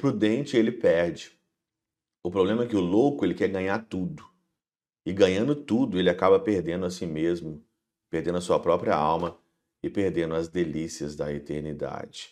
prudente ele perde. O problema é que o louco ele quer ganhar tudo. E ganhando tudo, ele acaba perdendo a si mesmo, perdendo a sua própria alma e perdendo as delícias da eternidade.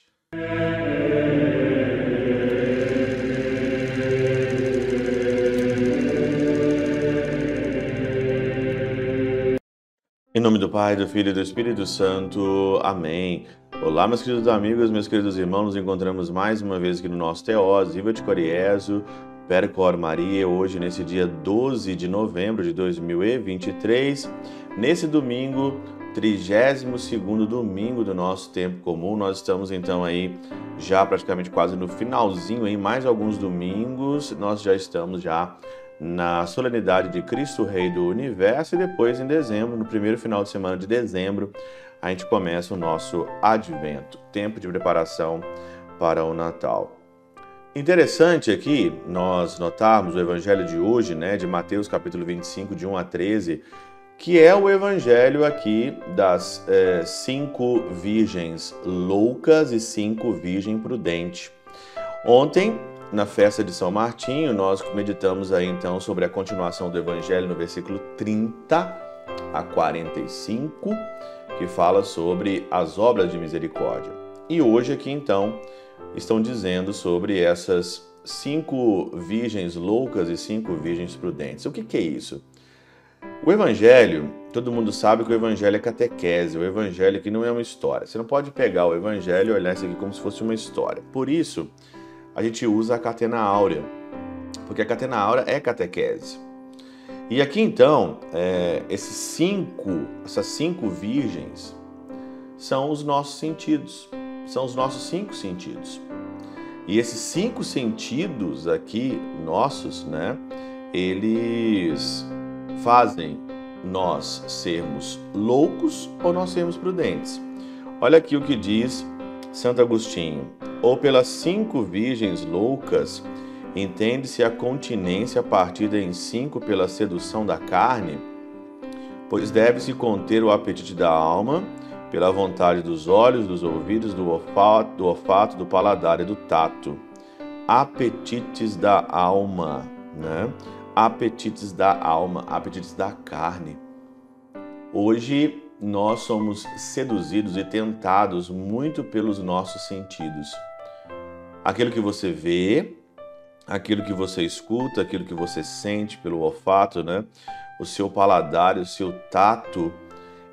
Em nome do Pai, do Filho e do Espírito Santo. Amém. Olá, meus queridos amigos, meus queridos irmãos, nos encontramos mais uma vez aqui no nosso Teós, Viva de Coriezo, Percor Maria, hoje nesse dia 12 de novembro de 2023, nesse domingo, 32º domingo do nosso tempo comum, nós estamos então aí já praticamente quase no finalzinho, em mais alguns domingos, nós já estamos já na solenidade de Cristo Rei do Universo e depois em dezembro, no primeiro final de semana de dezembro, a gente começa o nosso advento, tempo de preparação para o Natal. Interessante aqui nós notarmos o evangelho de hoje, né, de Mateus capítulo 25, de 1 a 13, que é o evangelho aqui das é, cinco virgens loucas e cinco virgens prudentes. Ontem, na festa de São Martinho, nós meditamos aí então sobre a continuação do evangelho no versículo 30 a 45, que fala sobre as obras de misericórdia. E hoje aqui então estão dizendo sobre essas cinco virgens loucas e cinco virgens prudentes. O que, que é isso? O Evangelho, todo mundo sabe que o Evangelho é catequese, o Evangelho que não é uma história. Você não pode pegar o Evangelho e olhar isso aqui como se fosse uma história. Por isso, a gente usa a catena áurea, porque a catena áurea é catequese. E aqui então, é, esses cinco, essas cinco virgens são os nossos sentidos são os nossos cinco sentidos. E esses cinco sentidos aqui nossos, né, eles fazem nós sermos loucos ou nós sermos prudentes. Olha aqui o que diz Santo Agostinho: ou pelas cinco virgens loucas, entende-se a continência partida em cinco pela sedução da carne, pois deve-se conter o apetite da alma pela vontade dos olhos, dos ouvidos, do olfato, do, olfato, do paladar e do tato. Apetites da alma, né? Apetites da alma, apetites da carne. Hoje nós somos seduzidos e tentados muito pelos nossos sentidos. Aquilo que você vê, aquilo que você escuta, aquilo que você sente pelo olfato, né? O seu paladar, o seu tato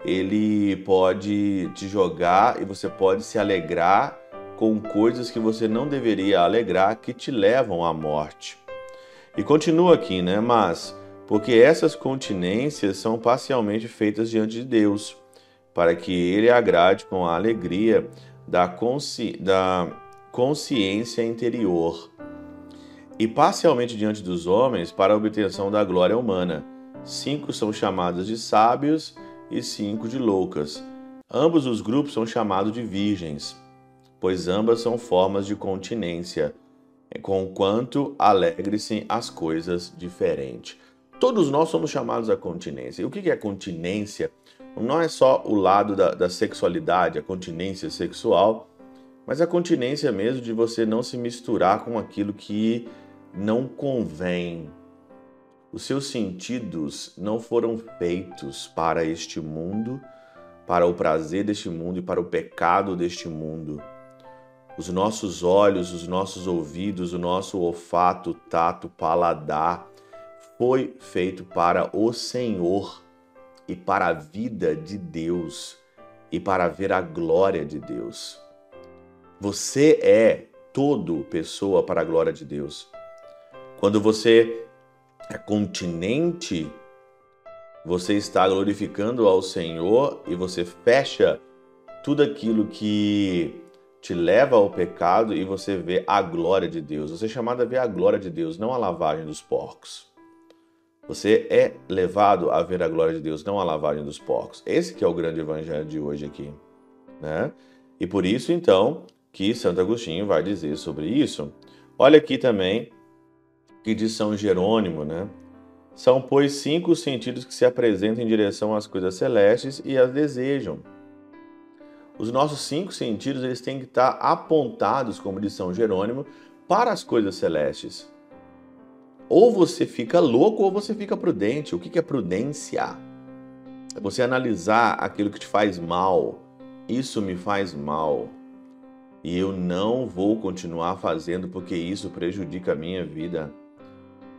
ele pode te jogar e você pode se alegrar com coisas que você não deveria alegrar que te levam à morte. E continua aqui, né? Mas porque essas continências são parcialmente feitas diante de Deus, para que ele agrade com a alegria da, consci... da consciência interior, e parcialmente diante dos homens para a obtenção da glória humana. Cinco são chamados de sábios e cinco de loucas. Ambos os grupos são chamados de virgens, pois ambas são formas de continência, conquanto alegre-se as coisas diferentes. Todos nós somos chamados à continência. E o que é continência? Não é só o lado da, da sexualidade, a continência sexual, mas a continência mesmo de você não se misturar com aquilo que não convém, os seus sentidos não foram feitos para este mundo, para o prazer deste mundo e para o pecado deste mundo. Os nossos olhos, os nossos ouvidos, o nosso olfato, tato, paladar foi feito para o Senhor e para a vida de Deus e para ver a glória de Deus. Você é todo pessoa para a glória de Deus. Quando você é continente, você está glorificando ao Senhor e você fecha tudo aquilo que te leva ao pecado e você vê a glória de Deus. Você é chamado a ver a glória de Deus, não a lavagem dos porcos. Você é levado a ver a glória de Deus, não a lavagem dos porcos. Esse que é o grande evangelho de hoje aqui, né? E por isso então que Santo Agostinho vai dizer sobre isso. Olha aqui também que de São Jerônimo, né? São, pois, cinco sentidos que se apresentam em direção às coisas celestes e as desejam. Os nossos cinco sentidos eles têm que estar apontados, como de São Jerônimo, para as coisas celestes. Ou você fica louco ou você fica prudente. O que é prudência? É você analisar aquilo que te faz mal. Isso me faz mal. E eu não vou continuar fazendo porque isso prejudica a minha vida.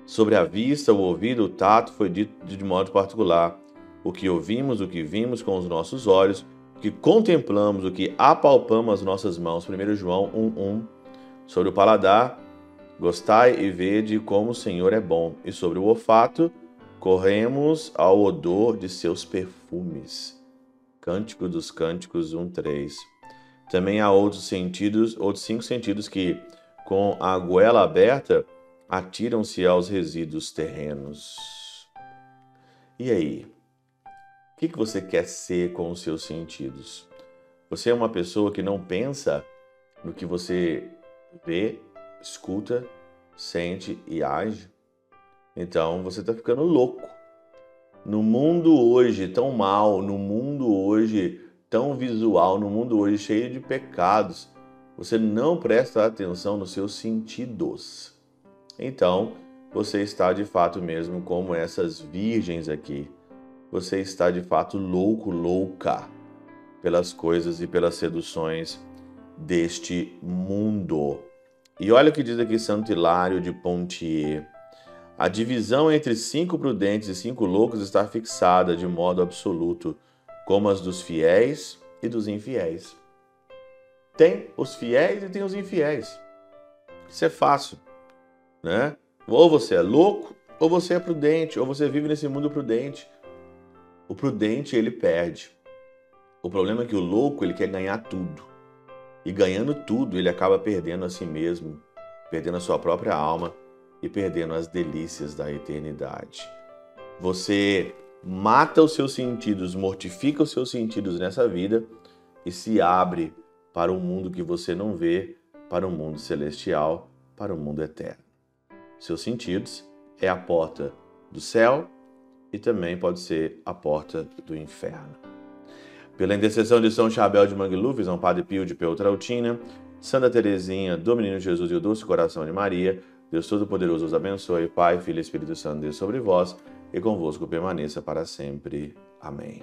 Sobre a vista, o ouvido, o tato foi dito de modo particular. O que ouvimos, o que vimos com os nossos olhos, o que contemplamos, o que apalpamos as nossas mãos. 1 João 1,1. Sobre o paladar, gostai e vede como o Senhor é bom. E sobre o olfato, corremos ao odor de seus perfumes. Cântico dos Cânticos 1,3. Também há outros sentidos, outros cinco sentidos que, com a goela aberta, atiram-se aos resíduos terrenos. E aí? O que, você quer ser com os seus sentidos? Você é uma pessoa que não pensa no que você vê, escuta, sente e age? Então você está ficando louco. No mundo hoje tão mal, no mundo hoje tão visual, no mundo hoje cheio de pecados, você não presta atenção nos seus sentidos. Então, você está de fato mesmo como essas virgens aqui. Você está de fato louco, louca pelas coisas e pelas seduções deste mundo. E olha o que diz aqui Santo Hilário de Pontier. A divisão entre cinco prudentes e cinco loucos está fixada de modo absoluto, como as dos fiéis e dos infiéis. Tem os fiéis e tem os infiéis. Isso é fácil né? Ou você é louco, ou você é prudente, ou você vive nesse mundo prudente. O prudente, ele perde. O problema é que o louco, ele quer ganhar tudo. E ganhando tudo, ele acaba perdendo a si mesmo, perdendo a sua própria alma e perdendo as delícias da eternidade. Você mata os seus sentidos, mortifica os seus sentidos nessa vida e se abre para um mundo que você não vê, para um mundo celestial, para um mundo eterno seus sentidos, é a porta do céu e também pode ser a porta do inferno. Pela intercessão de São Chabel de Mangluf, São Padre Pio de Peltrautina, Santa Teresinha do Menino Jesus e o Doce Coração de Maria, Deus Todo-Poderoso os abençoe, Pai, Filho e Espírito Santo, Deus sobre vós e convosco permaneça para sempre. Amém.